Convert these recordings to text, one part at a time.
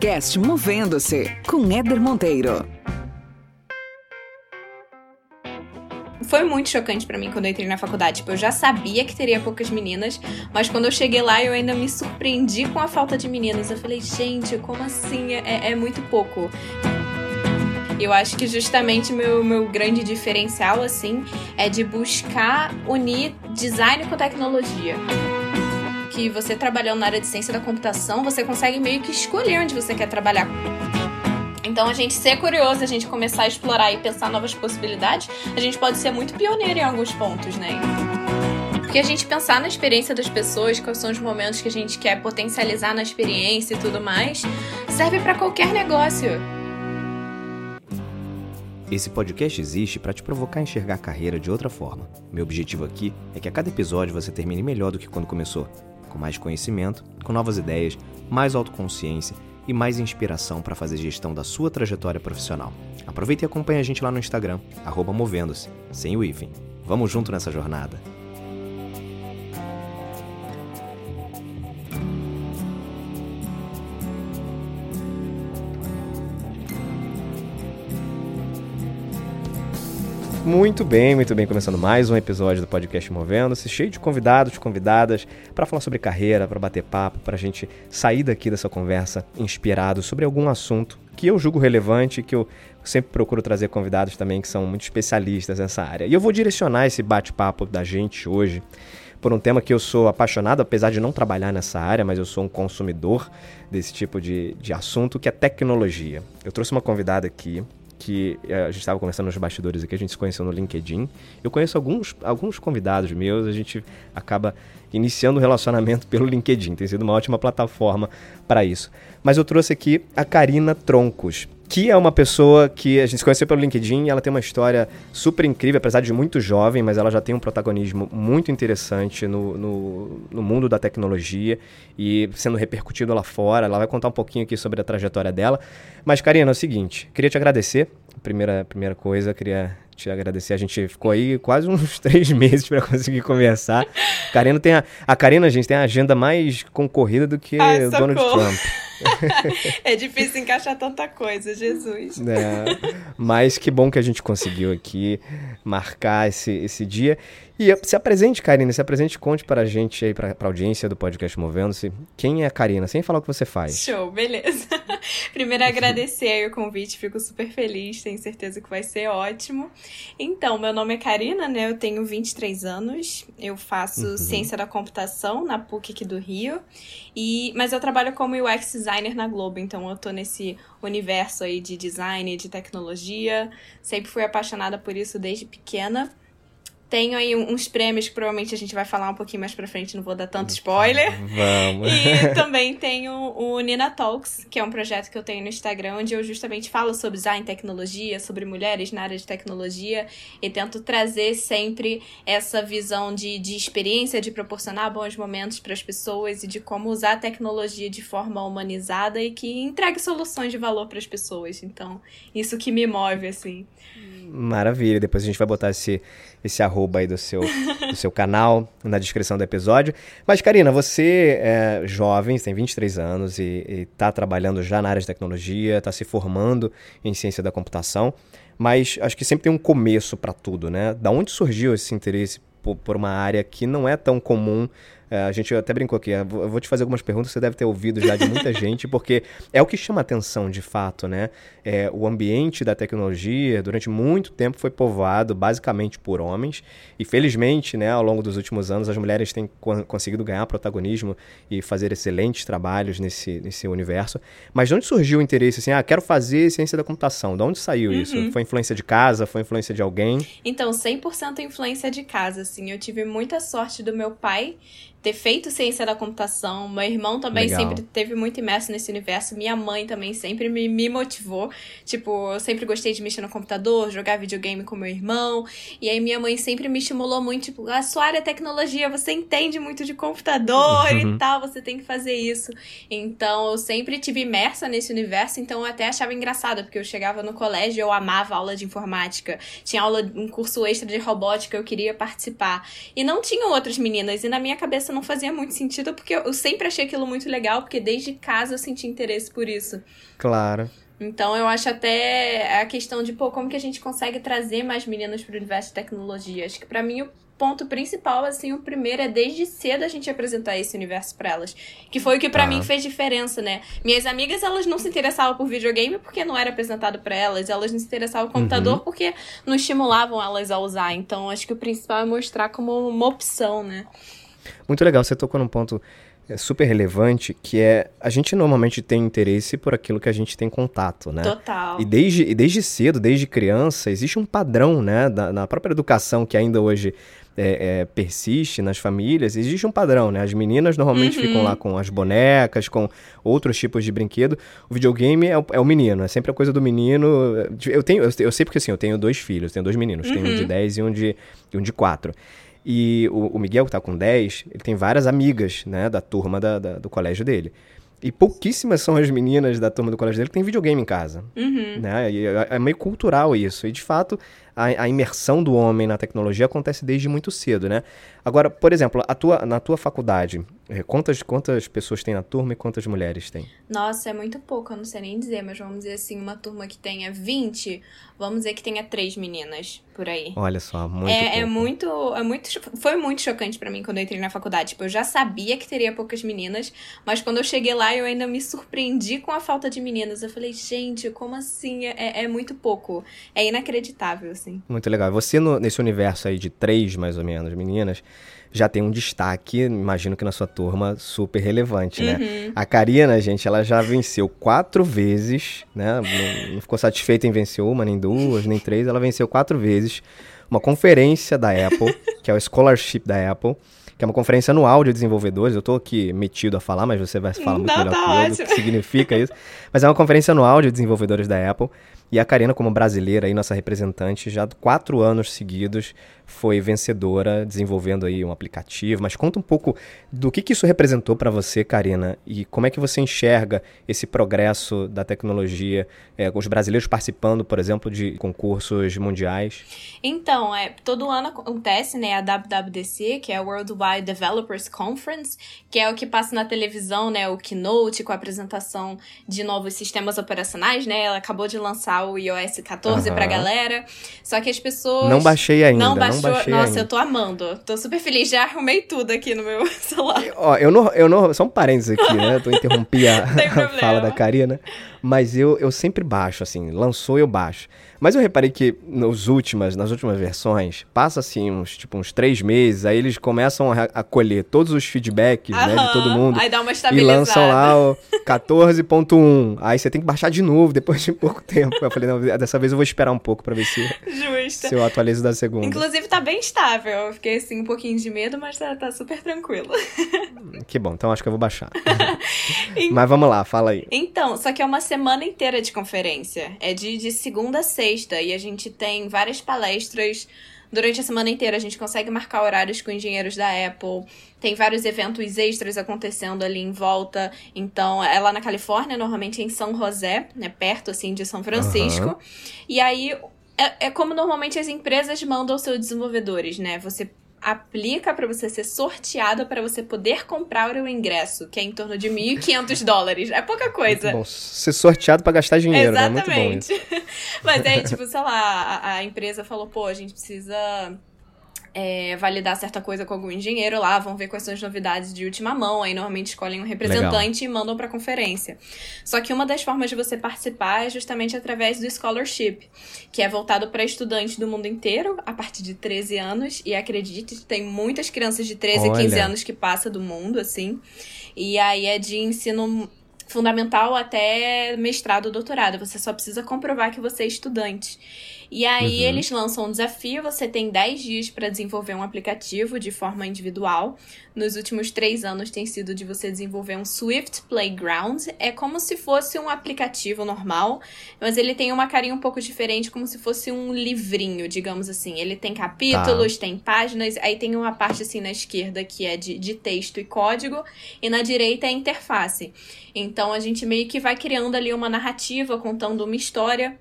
podcast Movendo-se com Éder Monteiro. Foi muito chocante para mim quando eu entrei na faculdade. Tipo, eu já sabia que teria poucas meninas, mas quando eu cheguei lá eu ainda me surpreendi com a falta de meninas. Eu falei, gente, como assim? É, é muito pouco. Eu acho que justamente meu, meu grande diferencial, assim, é de buscar unir design com tecnologia que você trabalhando na área de ciência da computação, você consegue meio que escolher onde você quer trabalhar. Então, a gente ser curioso, a gente começar a explorar e pensar novas possibilidades, a gente pode ser muito pioneiro em alguns pontos, né? Porque a gente pensar na experiência das pessoas, quais são os momentos que a gente quer potencializar na experiência e tudo mais, serve para qualquer negócio. Esse podcast existe para te provocar a enxergar a carreira de outra forma. Meu objetivo aqui é que a cada episódio você termine melhor do que quando começou com mais conhecimento, com novas ideias, mais autoconsciência e mais inspiração para fazer gestão da sua trajetória profissional. Aproveite e acompanhe a gente lá no Instagram, movendo-se, sem o hífen. Vamos junto nessa jornada! Muito bem, muito bem. Começando mais um episódio do podcast Movendo-se, cheio de convidados, convidadas, para falar sobre carreira, para bater papo, para a gente sair daqui dessa conversa inspirado sobre algum assunto que eu julgo relevante, que eu sempre procuro trazer convidados também que são muito especialistas nessa área. E eu vou direcionar esse bate-papo da gente hoje por um tema que eu sou apaixonado, apesar de não trabalhar nessa área, mas eu sou um consumidor desse tipo de, de assunto, que é tecnologia. Eu trouxe uma convidada aqui que eh, a gente estava conversando nos bastidores aqui, a gente se conheceu no LinkedIn. Eu conheço alguns, alguns convidados meus, a gente acaba iniciando o relacionamento pelo LinkedIn, tem sido uma ótima plataforma para isso. Mas eu trouxe aqui a Karina Troncos que é uma pessoa que a gente se conheceu pelo LinkedIn ela tem uma história super incrível, apesar de muito jovem, mas ela já tem um protagonismo muito interessante no, no, no, mundo da tecnologia e sendo repercutido lá fora. Ela vai contar um pouquinho aqui sobre a trajetória dela. Mas, Karina, é o seguinte, queria te agradecer. Primeira, primeira coisa, queria te agradecer. A gente ficou aí quase uns três meses para conseguir conversar. Karina tem a, a Karina, gente, tem a agenda mais concorrida do que Ai, Donald Trump. é difícil encaixar tanta coisa, Jesus. É, mas que bom que a gente conseguiu aqui marcar esse, esse dia. E se apresente, Karina, se apresente, conte para a gente aí, para a audiência do podcast Movendo-se, quem é a Karina, sem falar o que você faz. Show, beleza. Primeiro agradecer o convite, fico super feliz, tenho certeza que vai ser ótimo. Então, meu nome é Karina, né? Eu tenho 23 anos, eu faço uhum. ciência da computação na PUC aqui do Rio, e mas eu trabalho como UX designer na Globo, então eu tô nesse universo aí de design, de tecnologia, sempre fui apaixonada por isso desde pequena. Tenho aí uns prêmios que provavelmente a gente vai falar um pouquinho mais pra frente, não vou dar tanto spoiler. Vamos. E também tenho o Nina Talks, que é um projeto que eu tenho no Instagram, onde eu justamente falo sobre design tecnologia, sobre mulheres na área de tecnologia, e tento trazer sempre essa visão de, de experiência, de proporcionar bons momentos para as pessoas e de como usar a tecnologia de forma humanizada e que entregue soluções de valor para as pessoas. Então, isso que me move, assim. Maravilha. Depois a gente vai botar esse, esse arroba aí do seu, do seu canal na descrição do episódio. Mas, Karina, você é jovem, tem 23 anos e está trabalhando já na área de tecnologia, está se formando em ciência da computação. Mas acho que sempre tem um começo para tudo, né? Da onde surgiu esse interesse por, por uma área que não é tão comum a gente até brincou aqui, eu vou te fazer algumas perguntas que você deve ter ouvido já de muita gente, porque é o que chama atenção de fato, né? É, o ambiente da tecnologia durante muito tempo foi povoado basicamente por homens e felizmente, né, ao longo dos últimos anos as mulheres têm conseguido ganhar protagonismo e fazer excelentes trabalhos nesse, nesse universo. Mas de onde surgiu o interesse assim, ah, quero fazer ciência da computação? De onde saiu uhum. isso? Foi influência de casa? Foi influência de alguém? Então, 100% influência de casa, assim. Eu tive muita sorte do meu pai ter feito ciência da computação. Meu irmão também Legal. sempre teve muito imerso nesse universo. Minha mãe também sempre me, me motivou. Tipo, eu sempre gostei de mexer no computador, jogar videogame com meu irmão. E aí minha mãe sempre me estimulou muito, tipo, a sua área é tecnologia, você entende muito de computador uhum. e tal, você tem que fazer isso. Então, eu sempre tive imersa nesse universo, então eu até achava engraçado, porque eu chegava no colégio, eu amava aula de informática. Tinha aula, um curso extra de robótica, eu queria participar. E não tinham outras meninas, e na minha cabeça cabeça não fazia muito sentido, porque eu sempre achei aquilo muito legal, porque desde casa eu senti interesse por isso. Claro. Então eu acho até a questão de, pô, como que a gente consegue trazer mais meninas para o universo de tecnologia? Acho que para mim o ponto principal, assim, o primeiro é desde cedo a gente apresentar esse universo para elas. Que foi o que para mim fez diferença, né? Minhas amigas, elas não se interessavam por videogame porque não era apresentado para elas, elas não se interessavam por computador uhum. porque não estimulavam elas a usar. Então acho que o principal é mostrar como uma opção, né? Muito legal, você tocou num ponto é super relevante, que é a gente normalmente tem interesse por aquilo que a gente tem contato, né? Total. E desde, e desde cedo, desde criança, existe um padrão, né, da, na própria educação que ainda hoje é, é, persiste nas famílias, existe um padrão, né? As meninas normalmente uhum. ficam lá com as bonecas, com outros tipos de brinquedo. O videogame é o, é o menino, é sempre a coisa do menino. Eu tenho, eu, eu sei porque assim, eu tenho dois filhos, tenho dois meninos, uhum. tenho um de 10 uhum. e um de, um de 4. E o, o Miguel, que tá com 10, ele tem várias amigas, né, da turma da, da, do colégio dele. E pouquíssimas são as meninas da turma do colégio dele que tem videogame em casa. Uhum. Né? E é, é meio cultural isso. E, de fato, a, a, imersão do homem na tecnologia acontece desde muito cedo, né? Agora, por exemplo, a tua, na tua faculdade, eh, quantas, quantas pessoas tem na turma e quantas mulheres tem? Nossa, é muito pouco, eu não sei nem dizer, mas vamos dizer assim, uma turma que tenha 20, vamos dizer que tenha três meninas por aí. Olha só, muito é, pouco. é muito, é muito, foi muito chocante para mim quando eu entrei na faculdade. Tipo, eu já sabia que teria poucas meninas, mas quando eu cheguei lá eu ainda me surpreendi com a falta de meninas. Eu falei, gente, como assim? É, é muito pouco. É inacreditável, assim. Muito legal. Você, no, nesse universo aí de três, mais ou menos, meninas, já tem um destaque, imagino que na sua turma, super relevante, né? Uhum. A Karina, gente, ela já venceu quatro vezes, né? Não, não ficou satisfeita em vencer uma, nem duas, nem três. Ela venceu quatro vezes uma conferência da Apple, que é o Scholarship da Apple que é uma conferência anual de desenvolvedores. Eu estou aqui metido a falar, mas você vai falar muito Não, melhor tá que eu o que significa isso. Mas é uma conferência anual de desenvolvedores da Apple. E a Karina, como brasileira e nossa representante, já quatro anos seguidos foi vencedora desenvolvendo aí um aplicativo. Mas conta um pouco do que, que isso representou para você, Karina, e como é que você enxerga esse progresso da tecnologia, é, os brasileiros participando, por exemplo, de concursos mundiais? Então, é, todo ano acontece né, a WWDC, que é a Worldwide Developers Conference, que é o que passa na televisão, né, o keynote com a apresentação de novos sistemas operacionais, né? Ela acabou de lançar o iOS 14 uhum. pra galera. Só que as pessoas Não baixei ainda, não baixei baixou. Nossa, ainda. eu tô amando. Tô super feliz. Já arrumei tudo aqui no meu celular. Ó, eu não. Eu não só um parênteses aqui, né? Eu tô interrompi a, a fala da Karina. Mas eu, eu sempre baixo, assim, lançou eu baixo. Mas eu reparei que nos últimas, nas últimas versões, passa assim uns, tipo, uns três meses, aí eles começam a, a colher todos os feedbacks, né, de todo mundo. Aí dá uma E lançam lá o 14.1. Aí você tem que baixar de novo depois de pouco tempo. Eu falei, não, dessa vez eu vou esperar um pouco pra ver se, Justa. se eu atualizo da segunda. Inclusive tá bem estável. Eu fiquei assim um pouquinho de medo, mas tá, tá super tranquilo. Que bom, então acho que eu vou baixar. mas vamos lá, fala aí. Então, só que é uma semana inteira de conferência. É de, de segunda a sexta e a gente tem várias palestras durante a semana inteira. A gente consegue marcar horários com engenheiros da Apple. Tem vários eventos extras acontecendo ali em volta. Então, é lá na Califórnia, normalmente em São José, né? Perto, assim, de São Francisco. Uhum. E aí, é, é como normalmente as empresas mandam seus desenvolvedores, né? Você aplica para você ser sorteado para você poder comprar o ingresso, que é em torno de 1.500 dólares. É pouca coisa. Bom. Ser sorteado para gastar dinheiro, Exatamente. né? Muito bom. Mas aí, tipo, sei lá, a, a empresa falou, pô, a gente precisa é, validar certa coisa com algum engenheiro lá, vão ver quais são as novidades de última mão, aí normalmente escolhem um representante Legal. e mandam para a conferência. Só que uma das formas de você participar é justamente através do scholarship, que é voltado para estudantes do mundo inteiro, a partir de 13 anos, e acredite, tem muitas crianças de 13 Olha. 15 anos que passam do mundo, assim. E aí é de ensino fundamental até mestrado, doutorado. Você só precisa comprovar que você é estudante. E aí uhum. eles lançam um desafio, você tem 10 dias para desenvolver um aplicativo de forma individual. Nos últimos três anos tem sido de você desenvolver um Swift Playground. É como se fosse um aplicativo normal, mas ele tem uma carinha um pouco diferente, como se fosse um livrinho, digamos assim. Ele tem capítulos, tá. tem páginas, aí tem uma parte assim na esquerda que é de, de texto e código, e na direita é interface. Então a gente meio que vai criando ali uma narrativa, contando uma história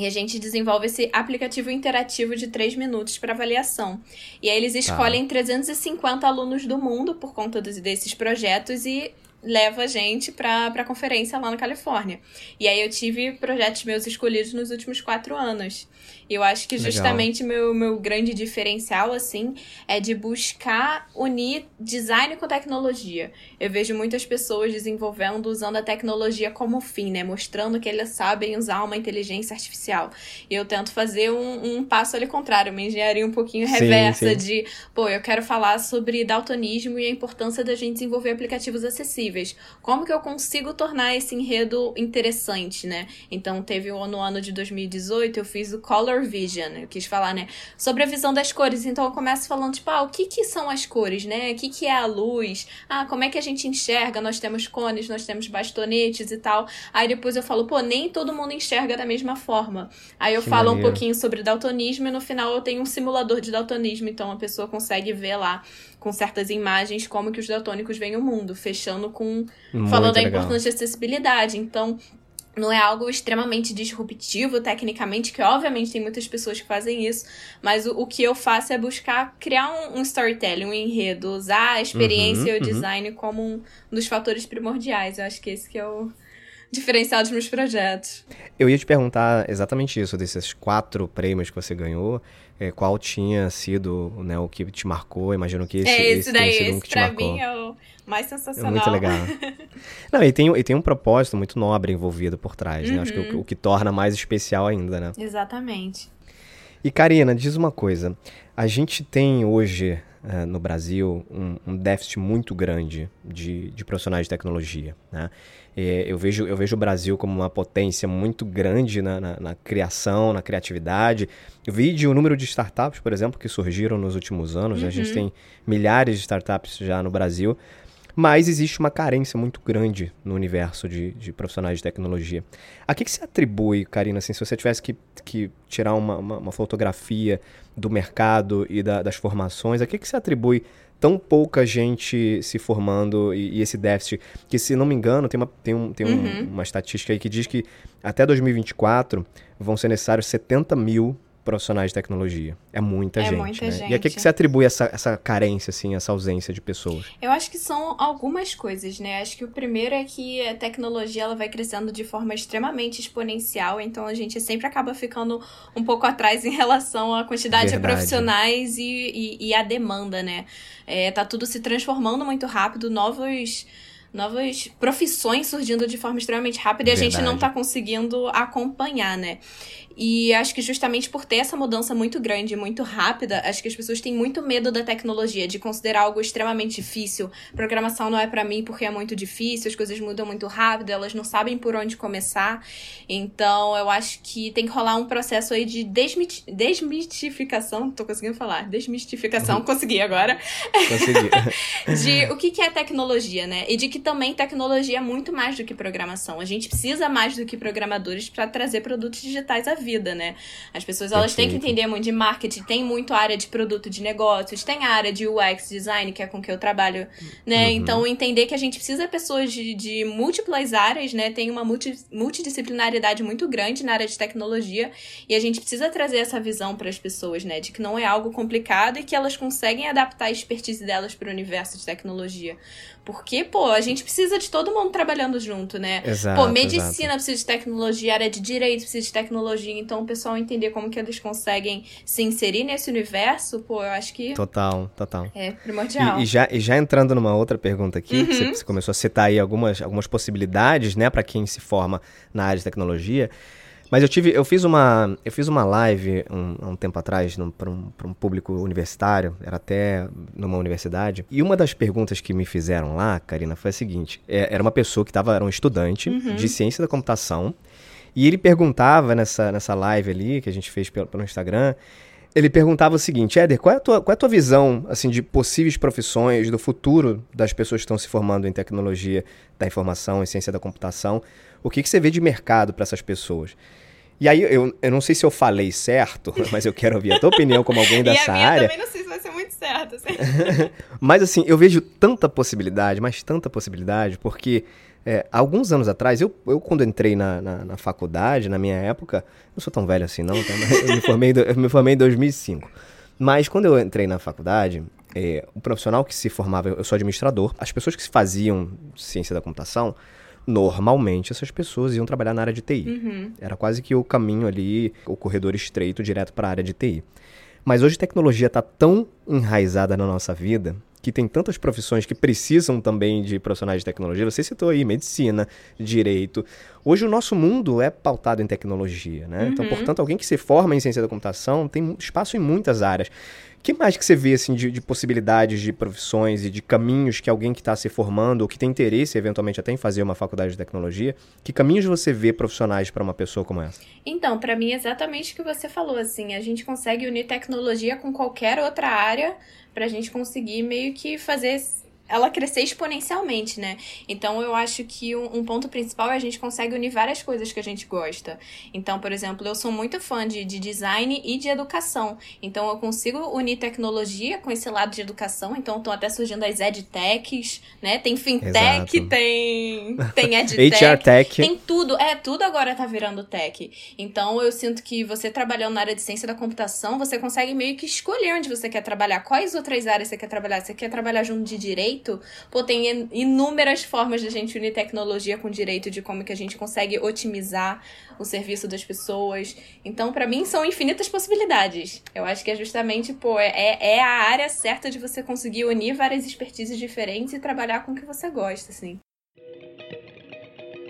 E a gente desenvolve esse aplicativo interativo de 3 minutos para avaliação. E aí eles tá. escolhem tá. 350 alunos do mundo por conta desses projetos e leva a gente pra, pra conferência lá na Califórnia. E aí eu tive projetos meus escolhidos nos últimos quatro anos. E eu acho que justamente meu, meu grande diferencial, assim, é de buscar unir design com tecnologia. Eu vejo muitas pessoas desenvolvendo usando a tecnologia como fim, né? Mostrando que eles sabem usar uma inteligência artificial. E eu tento fazer um, um passo ali contrário, uma engenharia um pouquinho reversa sim, sim. de, pô, eu quero falar sobre daltonismo e a importância da gente desenvolver aplicativos acessíveis. Como que eu consigo tornar esse enredo interessante, né? Então, teve no ano de 2018, eu fiz o Color color vision, eu quis falar, né? Sobre a visão das cores. Então eu começo falando, tipo, ah, o que que são as cores, né? O que que é a luz? Ah, como é que a gente enxerga? Nós temos cones, nós temos bastonetes e tal. Aí depois eu falo, pô, nem todo mundo enxerga da mesma forma. Aí eu que falo maneiro. um pouquinho sobre daltonismo e no final eu tenho um simulador de daltonismo, então a pessoa consegue ver lá com certas imagens como que os daltônicos veem o mundo, fechando com Muito falando legal. da importância de acessibilidade. Então, não é algo extremamente disruptivo tecnicamente, que obviamente tem muitas pessoas que fazem isso, mas o, o que eu faço é buscar criar um, um storytelling, um enredo, usar a experiência uhum, e o uhum. design como um dos fatores primordiais. Eu acho que esse que é o diferencial dos meus projetos. Eu ia te perguntar exatamente isso, desses quatro prêmios que você ganhou, é, qual tinha sido né, o que te marcou? Imagino que esse, é esse, esse daí, esse um que te marcou. mim é o mais sensacional. É muito legal. Não, e tem, e tem um propósito muito nobre envolvido por trás, uhum. né? Acho que o, uhum. o que torna mais especial ainda, né? Exatamente. E Karina, diz uma coisa. A gente tem hoje uh, no Brasil um, um, déficit muito grande de, de profissionais de tecnologia. Né? É, eu, vejo, eu vejo o Brasil como uma potência muito grande na, na, na, criação, na criatividade. Eu vi de um número de startups, por exemplo, que surgiram nos últimos anos. Uhum. Né? A gente uhum. tem milhares de startups já no Brasil. Mas existe uma carência muito grande no universo de, de profissionais de tecnologia. A que, que se atribui, Karina, assim, se você tivesse que, que tirar uma, uma, uma fotografia do mercado e da, das formações, a que, que se atribui tão pouca gente se formando e, e, esse déficit, que se não me engano, tem, uma, tem, um, tem um, uhum. uma estatística aí que diz que até 2024 vão ser necessários 70 mil profissionais de tecnologia. É muita é gente. Muita né? gente. E a que, que você atribui essa, essa carência, assim, essa ausência de pessoas? Eu acho que são algumas coisas, né? Acho que o primeiro é que a tecnologia ela vai crescendo de forma extremamente exponencial, então a gente sempre acaba ficando um pouco atrás em relação à quantidade Verdade. de profissionais e, e, e a demanda, né? É, tá tudo se transformando muito rápido, novos novas profissões surgindo de forma extremamente rápida e a gente não tá conseguindo acompanhar, né? E acho que justamente por ter essa mudança muito grande, muito rápida, acho que as pessoas têm muito medo da tecnologia, de considerar algo extremamente difícil. Programação não é para mim porque é muito difícil, as coisas mudam muito rápido, elas não sabem por onde começar. Então, eu acho que tem que rolar um processo aí de desmit desmitificação, tô conseguindo falar, desmistificação, uhum. consegui agora. Consegui. de o que é tecnologia, né? E de que também tecnologia é muito mais do que programação. A gente precisa mais do que programadores para trazer produtos digitais à vida né? As pessoas elas têm que entender muito de marketing, tem muito área de produto de negócios, tem a área de UX design, que é com que eu trabalho, né? Uhum. Então, entender que a gente precisa de pessoas de, de múltiplas áreas, né? Tem uma multi, multidisciplinaridade muito grande na área de tecnologia e a gente precisa trazer essa visão para as pessoas, né? De que não é algo complicado e que elas conseguem adaptar a expertise delas para o universo de tecnologia. Porque, pô, a gente precisa de todo mundo trabalhando junto, né? Exato, pô, medicina exato. precisa de tecnologia, área de direito precisa de tecnologia. Então, o pessoal entender como que eles conseguem se inserir nesse universo, pô, eu acho que. Total, total. É primordial. E, e já, e já entrando numa outra pergunta aqui, uhum. que você, você começou a citar aí algumas, algumas possibilidades, né, para quem se forma na área de tecnologia. Mas eu tive, eu fiz uma, eu fiz uma live um, um tempo atrás para um, um, público universitário, era até numa universidade. E uma das perguntas que me fizeram lá, Karina, foi a seguinte: é, era uma pessoa que estava, era um estudante uhum. de ciência da computação, e ele perguntava nessa, nessa live ali que a gente fez pelo, pelo Instagram. Ele perguntava o seguinte, Éder, qual é, a tua, qual é a tua visão assim, de possíveis profissões, do futuro das pessoas que estão se formando em tecnologia da informação, em ciência da computação? O que, que você vê de mercado para essas pessoas? E aí, eu, eu não sei se eu falei certo, mas eu quero ouvir a tua opinião como alguém dessa a minha área. também não sei se vai ser muito certo. Assim. mas assim, eu vejo tanta possibilidade, mas tanta possibilidade, porque É, alguns anos atrás, eu, eu quando entrei na, na, na, faculdade, na minha época, não sou tão velho assim não, tá? eu, me formei, eu me formei em 2005. Mas quando eu entrei na faculdade, é, o profissional que se formava, eu sou administrador, as pessoas que faziam ciência da computação, normalmente essas pessoas iam trabalhar na área de TI. Uhum. Era quase que o caminho ali, o corredor estreito direto para a área de TI. Mas hoje a tecnologia está tão enraizada na nossa vida que tem tantas profissões que precisam também de profissionais de tecnologia. Você citou aí medicina, direito. Hoje o nosso mundo é pautado em tecnologia, né? Então, uhum. Então, portanto, alguém que se forma em ciência da computação tem espaço em muitas áreas que mais que você vê assim de, de, possibilidades de profissões e de caminhos que alguém que está se formando ou que tem interesse eventualmente até em fazer uma faculdade de tecnologia, que caminhos você vê profissionais para uma pessoa como essa? Então, para mim é exatamente o que você falou assim, a gente consegue unir tecnologia com qualquer outra área para a gente conseguir meio que fazer ela crescer exponencialmente, né? Então eu acho que um, um, ponto principal é a gente consegue unir várias coisas que a gente gosta. Então, por exemplo, eu sou muito fã de, de design e de educação. Então eu consigo unir tecnologia com esse lado de educação. Então estão até surgindo as edtechs, né? Tem fintech, Exato. tem tem edtech, HR tech. tem tudo. É, tudo agora tá virando tech. Então eu sinto que você trabalhando na área de ciência da computação, você consegue meio que escolher onde você quer trabalhar, quais outras áreas você quer trabalhar. Você quer trabalhar junto de direito direito, pô, tem inúmeras formas de a gente unir tecnologia com direito, de como que a gente consegue otimizar o serviço das pessoas. Então, para mim, são infinitas possibilidades. Eu acho que é justamente, pô, é, é, é a área certa de você conseguir unir várias expertises diferentes e trabalhar com o que você gosta, assim.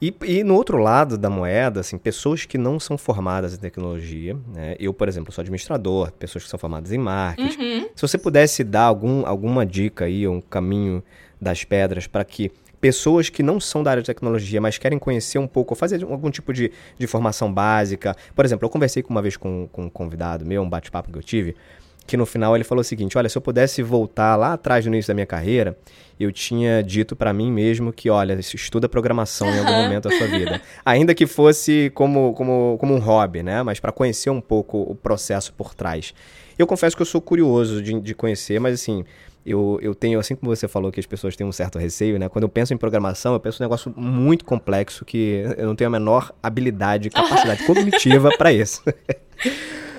E, e, no outro lado da moeda, assim, pessoas que não são formadas em tecnologia, né? Eu, por exemplo, sou administrador, pessoas que são formadas em marketing. Uhum. Se você pudesse dar algum, alguma dica aí, um caminho das pedras para que pessoas que não são da área de tecnologia, mas querem conhecer um pouco, fazer algum tipo de, de formação básica. Por exemplo, eu conversei uma vez com, com um convidado meu, um bate-papo que eu tive, que no final ele falou o seguinte: olha, se eu pudesse voltar lá atrás no início da minha carreira, eu tinha dito para mim mesmo que, olha, estuda programação em algum momento da sua vida. Ainda que fosse como, como, como um hobby, né? Mas para conhecer um pouco o processo por trás. Eu confesso que eu sou curioso de, de conhecer, mas assim, eu, eu tenho, assim como você falou que as pessoas têm um certo receio, né? Quando eu penso em programação, eu penso um negócio muito complexo que eu não tenho a menor habilidade, capacidade cognitiva para isso.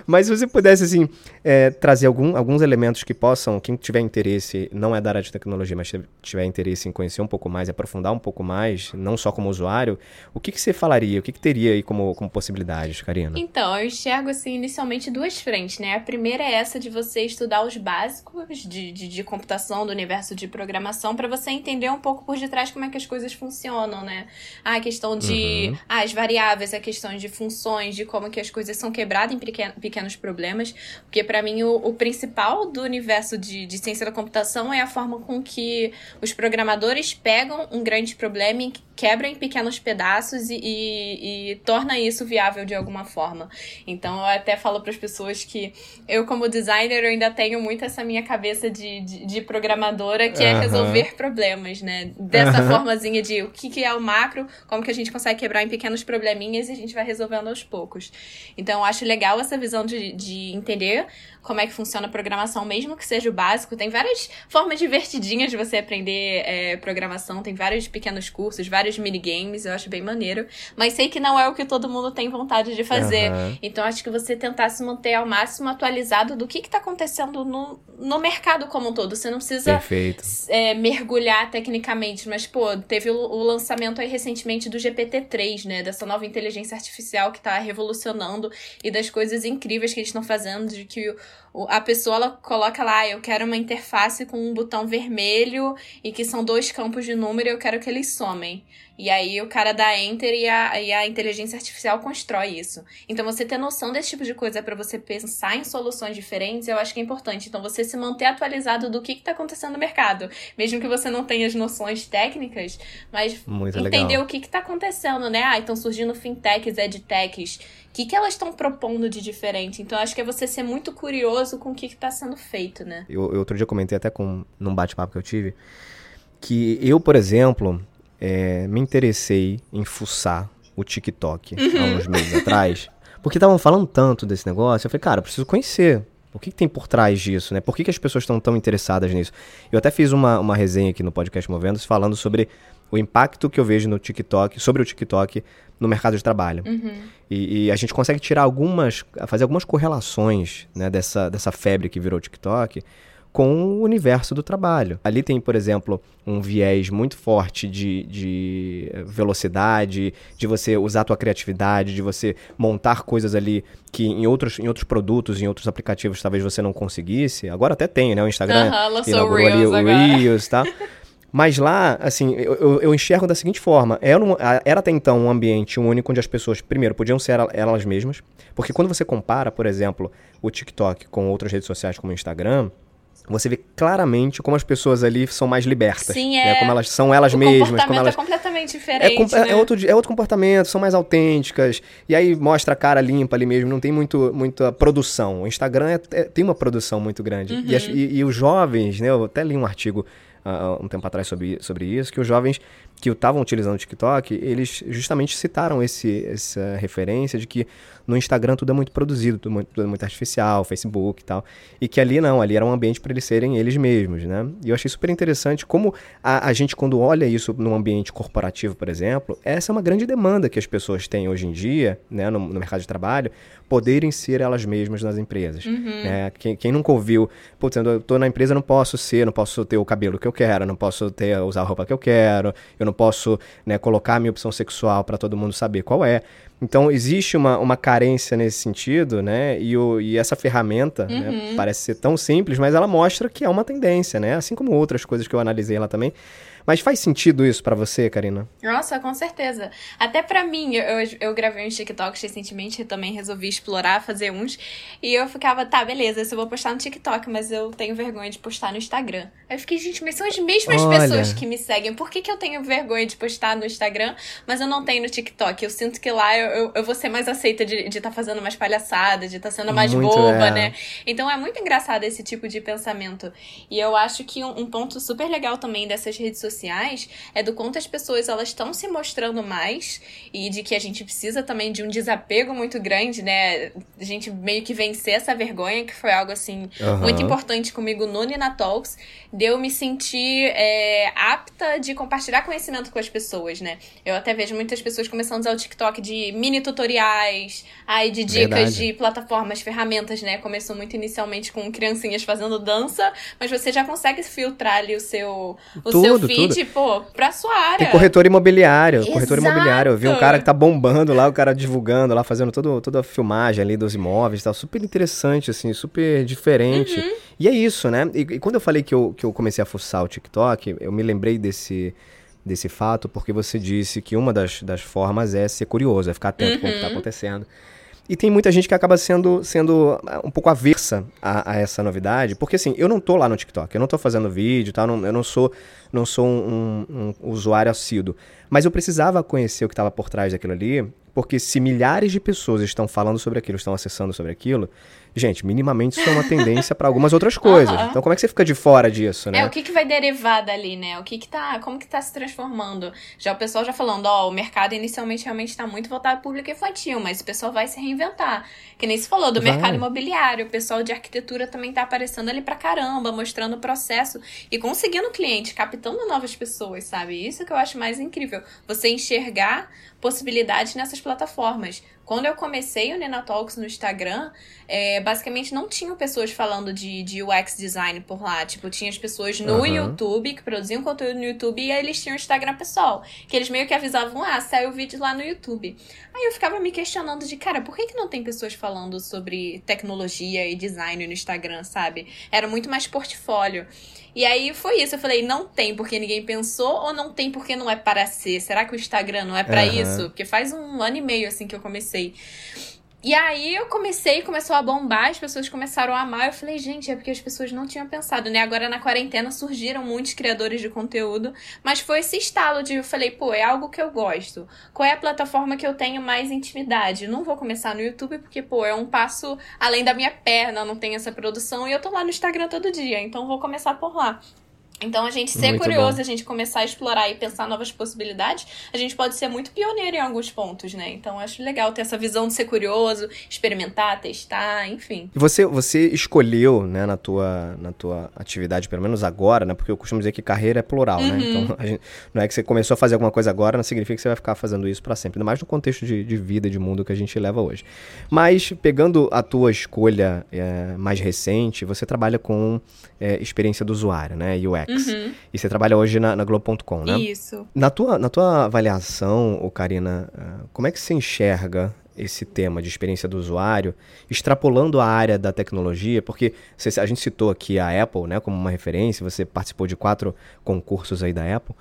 Mas se você pudesse, assim, é, trazer algum, alguns elementos que possam, quem tiver interesse, não é da área de tecnologia, mas tiver interesse em conhecer um pouco mais, aprofundar um pouco mais, não só como usuário, o que, que você falaria? O que, que teria aí como, como possibilidades, Karina? Então, eu enxergo, assim, inicialmente duas frentes, né? A primeira é essa de você estudar os básicos de, de, de computação, do universo de programação, para você entender um pouco por detrás como é que as coisas funcionam, né? A questão de uhum. ah, as variáveis, a questão de funções, de como que as coisas são quebradas em pequenos pequenos problemas, porque para mim o, o, principal do universo de, de ciência da computação é a forma com que os programadores pegam um grande problema e quebram em pequenos pedaços e, e, e torna isso viável de alguma forma. Então eu até falo para as pessoas que eu, como designer, eu ainda tenho muito essa minha cabeça de, de, de programadora que é resolver problemas, né? Dessa formazinha de o que, que é o macro, como que a gente consegue quebrar em pequenos probleminhas e a gente vai resolvendo aos poucos. Então eu acho legal essa visão de, de entender como é que funciona a programação, mesmo que seja o básico. Tem várias formas divertidinhas de você aprender é, programação, tem vários pequenos cursos, vários minigames, eu acho bem maneiro. Mas sei que não é o que todo mundo tem vontade de fazer. Uhum. Então acho que você tentar se manter ao máximo atualizado do que está acontecendo no, no mercado como um todo. Você não precisa é, mergulhar tecnicamente, mas, pô, teve o, o lançamento aí recentemente do GPT-3, né? Dessa nova inteligência artificial que está revolucionando e das coisas incríveis que eles estão fazendo, de que a pessoa ela coloca lá, eu quero uma interface com um botão vermelho e que são dois campos de número e eu quero que eles somem. E aí o cara dá enter e a, e a inteligência artificial constrói isso. Então você ter noção desse tipo de coisa para você pensar em soluções diferentes, eu acho que é importante. Então você se manter atualizado do que está acontecendo no mercado. Mesmo que você não tenha as noções técnicas, mas Muito entender legal. o que está acontecendo, né? Ah, estão surgindo fintechs, edtechs. O que, que elas estão propondo de diferente? Então acho que é você ser muito curioso com o que está sendo feito, né? Eu, eu outro dia comentei até com num bate-papo que eu tive que eu, por exemplo, é, me interessei em fuçar o TikTok há uns meses atrás, porque estavam falando tanto desse negócio. Eu falei, cara, eu preciso conhecer. O que, que tem por trás disso, né? Por que, que as pessoas estão tão interessadas nisso? Eu até fiz uma, uma resenha aqui no podcast Movendo falando sobre o impacto que eu vejo no TikTok, sobre o TikTok no mercado de trabalho. E, e a gente consegue tirar algumas, fazer algumas correlações né, dessa, dessa febre que virou o TikTok com o universo do trabalho. Ali tem, por exemplo, um viés muito forte de, de velocidade, de você usar a tua criatividade, de você montar coisas ali que em outros, em outros produtos, em outros aplicativos talvez você não conseguisse. Agora até tem, né? O Instagram Aham, lançou inaugurou ali Reels o agora. Reels e tal. Mas lá, assim, eu, eu- eu enxergo da seguinte forma: era, um- era até então um ambiente único onde as pessoas, primeiro, podiam ser ela- elas mesmas. Porque quando você compara, por exemplo, o TikTok com outras redes sociais como o Instagram, você vê claramente como as pessoas ali são mais libertas. Sim, né? é. Como elas são elas o mesmas, comportamento como elas. é completamente É, diferente. é- né? é outro, é outro comportamento, são mais autênticas. E aí mostra a cara limpa ali mesmo, não tem muito, muita produção. O Instagram é- é- tem uma produção muito grande. E, as- e- e os jovens, né? Eu até li um artigo ah, um tempo atrás sobre, sobre isso, que os jovens que estavam utilizando o TikTok, eles justamente citaram esse, essa referência de que no Instagram tudo é muito produzido, tudo, muito- tudo é muito artificial, Facebook e tal. E que ali não, ali era um ambiente para eles serem eles mesmos, né? E eu achei super interessante como a, a gente, quando olha isso num ambiente corporativo, por exemplo, essa é uma grande demanda que as pessoas têm hoje em dia, né, no, no mercado de trabalho, poderem ser elas mesmas nas empresas. né? Quem, quem nunca ouviu, putz, eu tô na empresa, eu não posso ser, não posso ter o cabelo que eu quero, não posso ter, usar a roupa que eu quero, eu não posso né, colocar a minha opção sexual para todo mundo saber qual é. Então, existe uma, uma carência nesse sentido, né? E, o, e essa ferramenta né, parece ser tão simples, mas ela mostra que é uma tendência, né? Assim como outras coisas que eu analisei lá também. Mas faz sentido isso pra você, Karina? Nossa, com certeza. Até pra mim, eu, eu, gravei uns TikToks recentemente também resolvi explorar, fazer uns. E eu ficava, tá, beleza, isso eu vou postar no TikTok, mas eu tenho vergonha de postar no Instagram. Aí eu fiquei, gente, mas são as mesmas Olha. pessoas que me seguem. Por que, que eu tenho vergonha de postar no Instagram, mas eu não tenho no TikTok? Eu sinto que lá eu, eu, eu vou ser mais aceita de estar tá fazendo mais palhaçada, de estar tá sendo mais Muito, boba, é. né? Então é muito engraçado esse tipo de pensamento. E eu acho que um, um ponto super legal também dessas redes sociais é do quanto as pessoas elas estão se mostrando mais e de que a gente precisa também de um desapego muito grande, né? A gente meio que vencer essa vergonha, que foi algo assim Aham. muito importante comigo no Nina Talks, de eu me sentir é, apta de compartilhar conhecimento com as pessoas, né? Eu até vejo muitas pessoas começando a usar o TikTok de mini tutoriais, aí de dicas Verdade. de plataformas, ferramentas, né? Começou muito inicialmente com criancinhas fazendo dança, mas você já consegue filtrar ali o seu, o Tudo, seu feed, tudo. pô, pra sua área. Tem corretor imobiliário, corretor Exato. imobiliário. Eu vi um cara que tá bombando lá, o cara divulgando lá, fazendo todo, toda a filmagem ali dos imóveis e tal. Super interessante, assim, super diferente. Uhum. E é isso, né? E, e quando eu falei que eu, que eu comecei a fuçar o TikTok, eu me lembrei desse, desse fato porque você disse que uma das, das formas é ser curioso, é ficar atento com o que Uhum. tá acontecendo. E tem muita gente que acaba sendo, sendo ah, um pouco aversa a, a essa novidade, porque assim, eu não tô lá no TikTok, eu não tô fazendo vídeo, tá? Eu não, eu não sou, não sou um, um- um usuário assíduo. Mas eu precisava conhecer o que estava por trás daquilo ali, porque se milhares de pessoas estão falando sobre aquilo, estão acessando sobre aquilo, gente, minimamente isso é uma tendência para algumas outras coisas. Aham. Então como é que você fica de fora disso, né? É, o que, que vai derivar dali, né? O que que tá, como que tá se transformando? Já o pessoal já falando, ó, o mercado inicialmente realmente tá muito voltado ao público infantil, mas o pessoal vai se reinventar. Que nem se falou do Vai. mercado imobiliário, o pessoal de arquitetura também tá aparecendo ali pra caramba, mostrando o processo e conseguindo cliente, captando novas pessoas, sabe? Isso que eu acho mais incrível. Você enxergar possibilidades nessas plataformas. Quando eu comecei o Nena Talks no Instagram, é, basicamente não tinham pessoas falando de, de UX design por lá. Tipo, tinha as pessoas no Aham. YouTube, que produziam conteúdo no YouTube, e aí eles tinham o Instagram pessoal. Que eles meio que avisavam, ah, saiu o vídeo lá no YouTube. Aí eu ficava me questionando de, cara, por que, que não tem pessoas falando sobre tecnologia e design no Instagram, sabe? Era muito mais portfólio. E aí foi isso. Eu falei, não tem porque ninguém pensou ou não tem porque não é para ser? Será que o Instagram não é para uhum. isso? Porque faz um ano e meio assim que eu comecei. E aí eu comecei, começou a bombar, as pessoas começaram a amar. Eu falei, gente, é porque as pessoas não tinham pensado, né? Agora na quarentena surgiram muitos criadores de conteúdo, mas foi esse estalo de eu falei, pô, é algo que eu gosto. Qual é a plataforma que eu tenho mais intimidade? Não vou começar no YouTube porque, pô, é um passo além da minha perna, não tem essa produção e eu tô lá no Instagram todo dia, então vou começar por lá. Então, a gente ser muito curioso, bom. a gente começar a explorar e pensar novas possibilidades, a gente pode ser muito pioneiro em alguns pontos, né? Então, acho legal ter essa visão de ser curioso, experimentar, testar, enfim. E você, você escolheu, né, na tua, na tua atividade, pelo menos agora, né? Porque eu costumo dizer que carreira é plural, né? uhum. né? Então, gente, não é que você começou a fazer alguma coisa agora, não significa que você vai ficar fazendo isso para sempre. Ainda mais no contexto de, de vida, de mundo que a gente leva hoje. Mas, pegando a tua escolha é, mais recente, você trabalha com é, experiência do usuário, né? UX. Uhum. E você trabalha hoje na, na Globo.com, né? Isso. Na tua, na tua avaliação, Karina, ah, como é que você enxerga esse tema de experiência do usuário, extrapolando a área da tecnologia, porque a gente citou aqui a Apple, né, como uma referência, você participou de quatro concursos aí da Apple,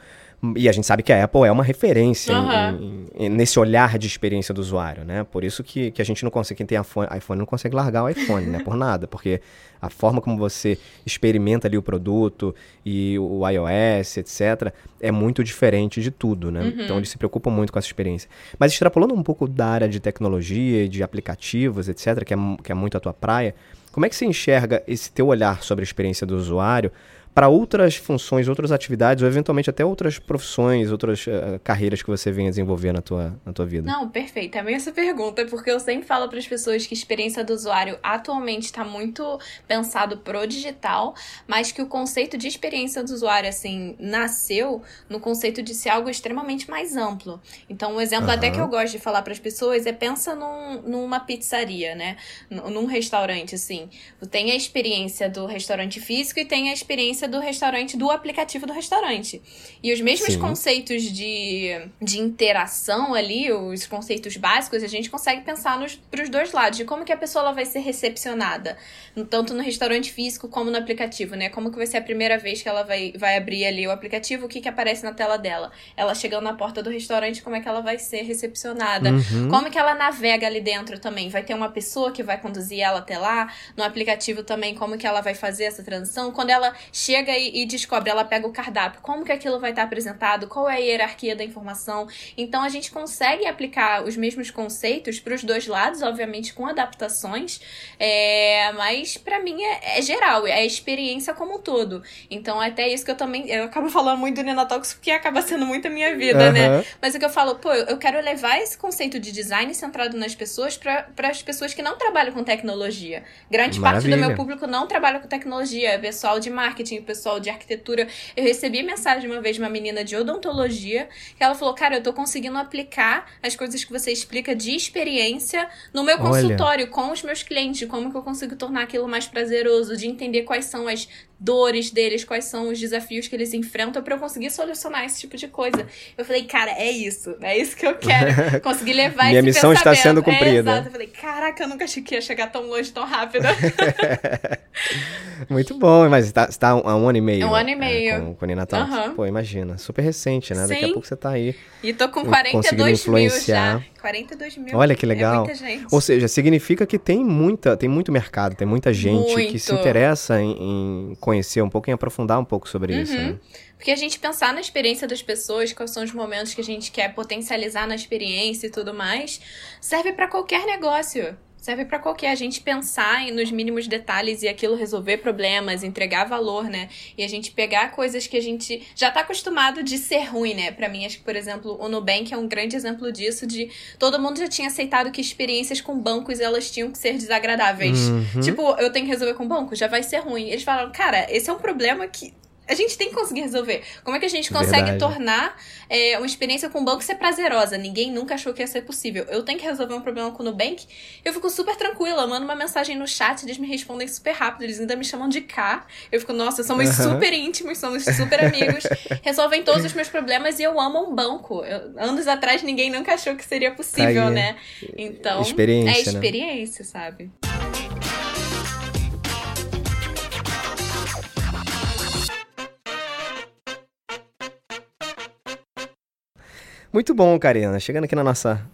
e a gente sabe que a Apple é uma referência uhum. em, em, nesse olhar de experiência do usuário, né? Por isso que, que a gente não consegue, quem tem iPhone, iPhone não consegue largar o iPhone, né? Por nada, porque a forma como você experimenta ali o produto e o iOS, etc., é muito diferente de tudo, né? Uhum. Então eles se preocupam muito com essa experiência. Mas extrapolando um pouco da área de tecnologia, de aplicativos, etc., que é, que é muito a tua praia, como é que você enxerga esse teu olhar sobre a experiência do usuário para outras funções, outras atividades, ou eventualmente até outras profissões, outras uh, carreiras que você venha desenvolver na tua, na tua vida? Não, perfeito. É a essa pergunta, porque eu sempre falo para as pessoas que a experiência do usuário atualmente está muito pensado pro digital, mas que o conceito de experiência do usuário, assim, nasceu no conceito de ser algo extremamente mais amplo. Então, um exemplo uhum. até que eu gosto de falar para as pessoas é pensa num, numa pizzaria, né? num restaurante, assim. Tem a experiência do restaurante físico e tem a experiência experiência do restaurante, do aplicativo do restaurante. E os mesmos Sim. conceitos de, de interação ali, os conceitos básicos, a gente consegue pensar para os dois lados, de como que a pessoa ela vai ser recepcionada, tanto no restaurante físico como no aplicativo, né? Como que vai ser a primeira vez que ela vai, vai abrir ali o aplicativo, o que que aparece na tela dela? Ela chegando na porta do restaurante, como é que ela vai ser recepcionada? Uhum. Como que ela navega ali dentro também? Vai ter uma pessoa que vai conduzir ela até lá? No aplicativo também, como que ela vai fazer essa transição? Quando ela chega chega e, e, descobre, ela pega o cardápio, como que aquilo vai estar apresentado, qual é a hierarquia da informação. Então a gente consegue aplicar os mesmos conceitos para os dois lados, obviamente com adaptações, é, mas para mim é, é, geral, é a experiência como um todo. Então até isso que eu também, eu acabo falando muito do Nenatox porque acaba sendo muito a minha vida, uhum. né? Mas o que eu falo, pô, eu quero levar esse conceito de design centrado nas pessoas para as pessoas que não trabalham com tecnologia. Grande Maravilha. parte do meu público não trabalha com tecnologia, é pessoal de marketing, pessoal de arquitetura. Eu recebi mensagem uma vez de uma menina de odontologia que ela falou: Cara, eu tô conseguindo aplicar as coisas que você explica de experiência no meu consultório Olha. com os meus clientes, como que eu consigo tornar aquilo mais prazeroso, de entender quais são as dores deles, quais são os desafios que eles enfrentam para eu conseguir solucionar esse tipo de coisa. Eu falei, cara, é isso, é isso que eu quero, conseguir levar Minha esse missão pensamento. está sendo cumprida. É, exato. Eu falei, caraca, eu nunca achei que ia chegar tão longe tão rápido. Muito bom, mas está tá há um ano e meio. Um ano e é, meio. É, com, com o Ninatal. Uhum. Pô, imagina, super recente, né? Sim. Daqui a pouco você tá aí. E tô com 42 mil já. 42 mil. Olha que legal. É muita gente. Ou seja, significa que tem muita, tem muito mercado, tem muita gente muito. que se interessa em, em, conhecer um pouco, em aprofundar um pouco sobre uhum. isso, né? Porque a gente pensar na experiência das pessoas, quais são os momentos que a gente quer potencializar na experiência e tudo mais, serve para qualquer negócio serve para qualquer a gente pensar nos mínimos detalhes e aquilo resolver problemas, entregar valor, né? E a gente pegar coisas que a gente já tá acostumado de ser ruim, né? Para mim, acho que, por exemplo, o Nubank é um grande exemplo disso de todo mundo já tinha aceitado que experiências com bancos elas tinham que ser desagradáveis. Uhum. Tipo, eu tenho que resolver com banco, já vai ser ruim. Eles falaram, cara, esse é um problema que a gente tem que conseguir resolver. Como é que a gente consegue Verdade. tornar é, uma experiência com o banco ser prazerosa? Ninguém nunca achou que ia ser possível. Eu tenho que resolver um problema com o Nubank, eu fico super tranquila, mando uma mensagem no chat, eles me respondem super rápido, eles ainda me chamam de K. Eu fico, nossa, somos uhum. super íntimos, somos super amigos, resolvem todos os meus problemas e eu amo um banco. Eu, anos atrás ninguém nunca achou que seria possível, tá né? Então, experiência, é experiência, né? sabe? Muito bom, Karina. Chegando aqui na nossa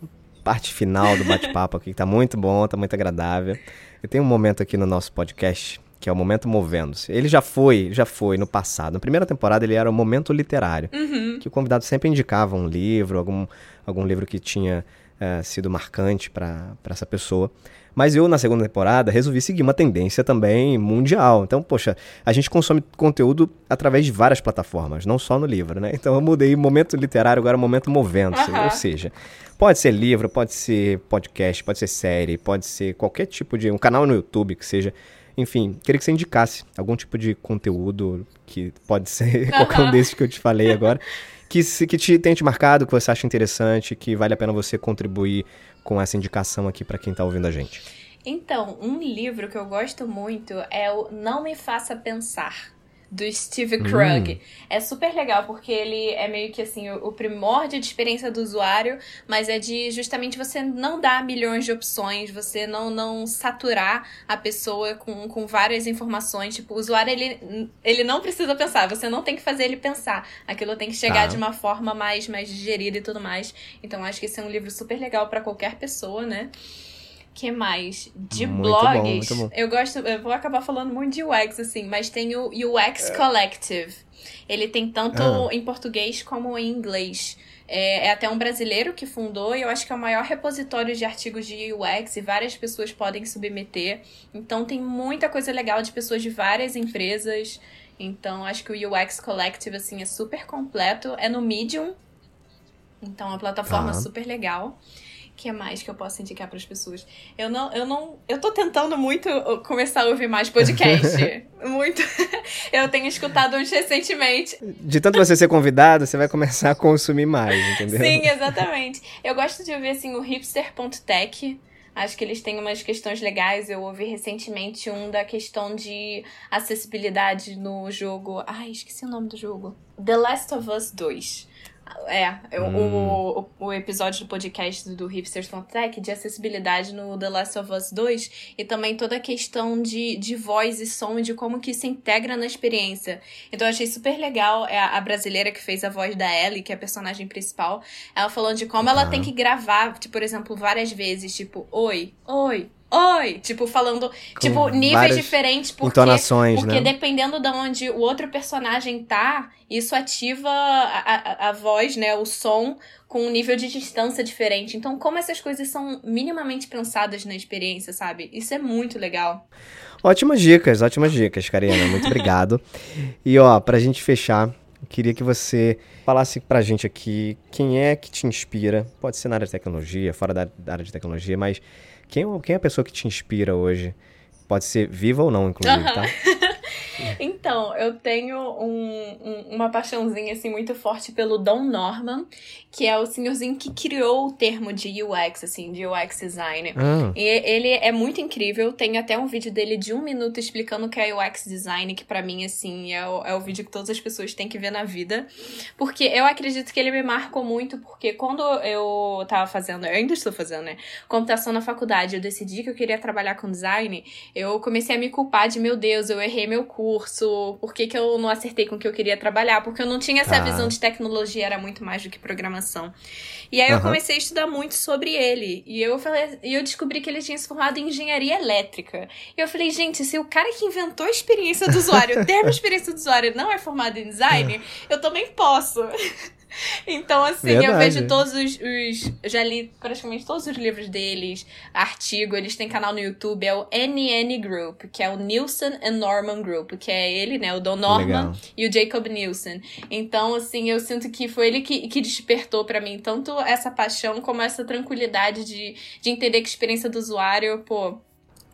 parte final do bate-papo aqui, que tá muito bom, tá muito agradável. Eu tenho um momento aqui no nosso podcast que é o Momento Movendo-se. Ele já foi, já foi no passado. Na primeira temporada ele era o Momento Literário, Uhum. que o convidado sempre indicava um livro, algum, algum livro que tinha eh, sido marcante para essa pessoa. Mas eu, na segunda temporada, resolvi seguir uma tendência também mundial. Então, poxa, a gente consome conteúdo através de várias plataformas, não só no livro, né? Então eu mudei momento literário, agora momento movendo-se. Aham. Ou seja, pode ser livro, pode ser podcast, pode ser série, pode ser qualquer tipo de. um canal no YouTube que seja. Enfim, queria que você indicasse algum tipo de conteúdo que pode ser qualquer um desses que eu te falei agora, que, se- que te, tenha te marcado, que você acha interessante, que vale a pena você contribuir com essa indicação aqui para quem tá ouvindo a gente. Então, um livro que eu gosto muito é o Não Me Faça Pensar, do Steve Krug. É super legal, porque ele é meio que assim, o o primórdio de experiência do usuário, mas é de justamente você não dar milhões de opções, você não, não saturar a pessoa com, com várias informações. Tipo, o usuário, ele, ele não precisa pensar, você não tem que fazer ele pensar. Aquilo tem que chegar Tá. de uma forma mais, mais digerida e tudo mais. Então, acho que esse é um livro super legal pra qualquer pessoa, né? Que mais? De Muito bom, blogs. muito bom. Eu gosto, eu vou acabar falando muito de UX, assim, mas tem o UX Collective. Ele tem tanto Ah. em português como em inglês. É, é até um brasileiro que fundou e eu acho que é o maior repositório de artigos de UX e várias pessoas podem submeter. Então tem muita coisa legal de pessoas de várias empresas. Então acho que o UX Collective assim é super completo. É no Medium. Então é uma plataforma Tá. super legal. O que mais que eu posso indicar para as pessoas? Eu não, eu não, eu tô tentando muito uh, começar a ouvir mais podcast. muito. eu tenho escutado uns recentemente. De tanto você ser convidado, você vai começar a consumir mais, entendeu? Sim, exatamente. Eu gosto de ouvir assim o hipster.tech. Acho que eles têm umas questões legais. Eu ouvi recentemente um da questão de acessibilidade no jogo. Ai, esqueci o nome do jogo. The Last of Us 2. É, eu- o, o, episódio do podcast do Hipsters.tech de acessibilidade no The Last of Us 2 e também toda a questão de, de voz e som de como que se integra na experiência. Então eu achei super legal é a, a brasileira que fez a voz da Ellie, que é a personagem principal, ela falando de como ela Ah. tem que gravar, tipo, por exemplo, várias vezes, tipo, oi, oi, oi, tipo, falando, tipo, níveis diferentes, porque Entonações, porque né? dependendo de onde o outro personagem tá, isso ativa a, a, a voz, né? O som com um nível de distância diferente. Então, como essas coisas são minimamente pensadas na experiência, sabe? Isso é muito legal. Ótimas dicas, ótimas dicas, Karina. Muito obrigado. E ó, pra gente fechar, queria que você falasse pra gente aqui quem é que te inspira. Pode ser na área de tecnologia, fora da área de tecnologia, mas quem, quem é a pessoa que te inspira hoje? Pode ser viva ou não, inclusive, tá? Então, eu tenho um- um- uma paixãozinha assim muito forte pelo Don Norman, que é o senhorzinho que criou o termo de UX, assim, de UX design. Ah, E ele é muito incrível. Tem até um vídeo dele de um minuto explicando o que é UX design, que pra mim, assim, é o, é o vídeo que todas as pessoas têm que ver na vida. Porque eu acredito que ele me marcou muito, porque quando eu tava fazendo, eu ainda estou fazendo, né? Computação na faculdade, eu decidi que eu queria trabalhar com design, eu comecei a me culpar de, meu Deus, eu errei meu curso, por que, que eu não acertei com o que eu queria trabalhar? Porque eu não tinha essa Ah. visão de tecnologia, era muito mais do que programação. E aí eu Aham. comecei a estudar muito sobre ele. E eu falei, e eu descobri que ele tinha se formado em engenharia elétrica. E eu falei, gente, se o cara que inventou a experiência do usuário, o termo experiência do usuário, não é formado em design, eu também posso. Então, assim, eu Verdade. vejo todos os, os- eu Já li praticamente todos os livros deles, artigo, eles têm canal no YouTube, é o NN Group, que é o Nielsen and Norman Group, que é ele, né? O Don Norman legal. e o Jacob Nielsen. Então, assim, eu sinto que foi ele que, que despertou pra mim tanto essa paixão como essa tranquilidade de, de entender que a experiência do usuário, pô.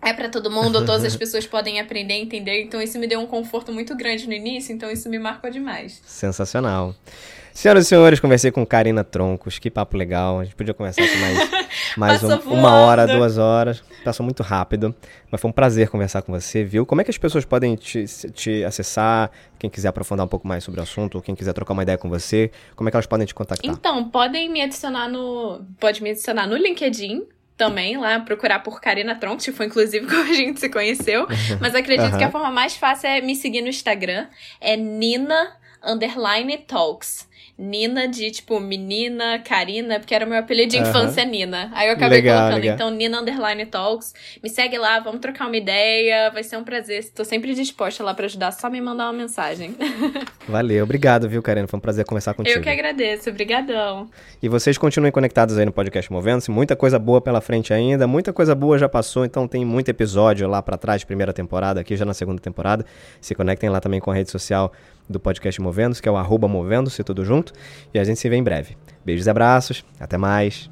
É pra todo mundo, todas as pessoas podem aprender a entender, então isso me deu um conforto muito grande no início, então isso me marcou demais. sensacional. Senhoras e senhores, conversei com Karina Troncos. Que papo legal. A gente podia conversar aqui mais, mais um- uma hora, duas horas. Passou muito rápido. Mas foi um prazer conversar com você, viu? Como é que as pessoas podem te, te acessar? Quem quiser aprofundar um pouco mais sobre o assunto, ou quem quiser trocar uma ideia com você, como é que elas podem te contactar? Então, podem me adicionar no. Pode me adicionar no LinkedIn também, lá, procurar por Karina Tronx, que foi inclusive como a gente se conheceu. Mas acredito Aham. que a forma mais fácil é me seguir no Instagram. É Nina underline talks. Nina de, tipo, menina, Karina, porque era meu apelido de infância, uhum. Nina. Aí eu acabei legal, colocando, legal. então, Nina Underline Talks. Me segue lá, vamos trocar uma ideia, vai ser um prazer. Estou sempre disposta lá para ajudar, só me mandar uma mensagem. Valeu, obrigado, viu, Karina? Foi um prazer conversar contigo. Eu que agradeço, obrigadão. E vocês continuem conectados aí no podcast Movendo-se, muita coisa boa pela frente ainda, muita coisa boa já passou, então tem muito episódio lá para trás, primeira temporada, aqui já na segunda temporada. Se conectem lá também com a rede social do podcast Movendo-se, que é o arroba Movendo-se, tudo junto. E a gente se vê em breve. Beijos e abraços. Até mais.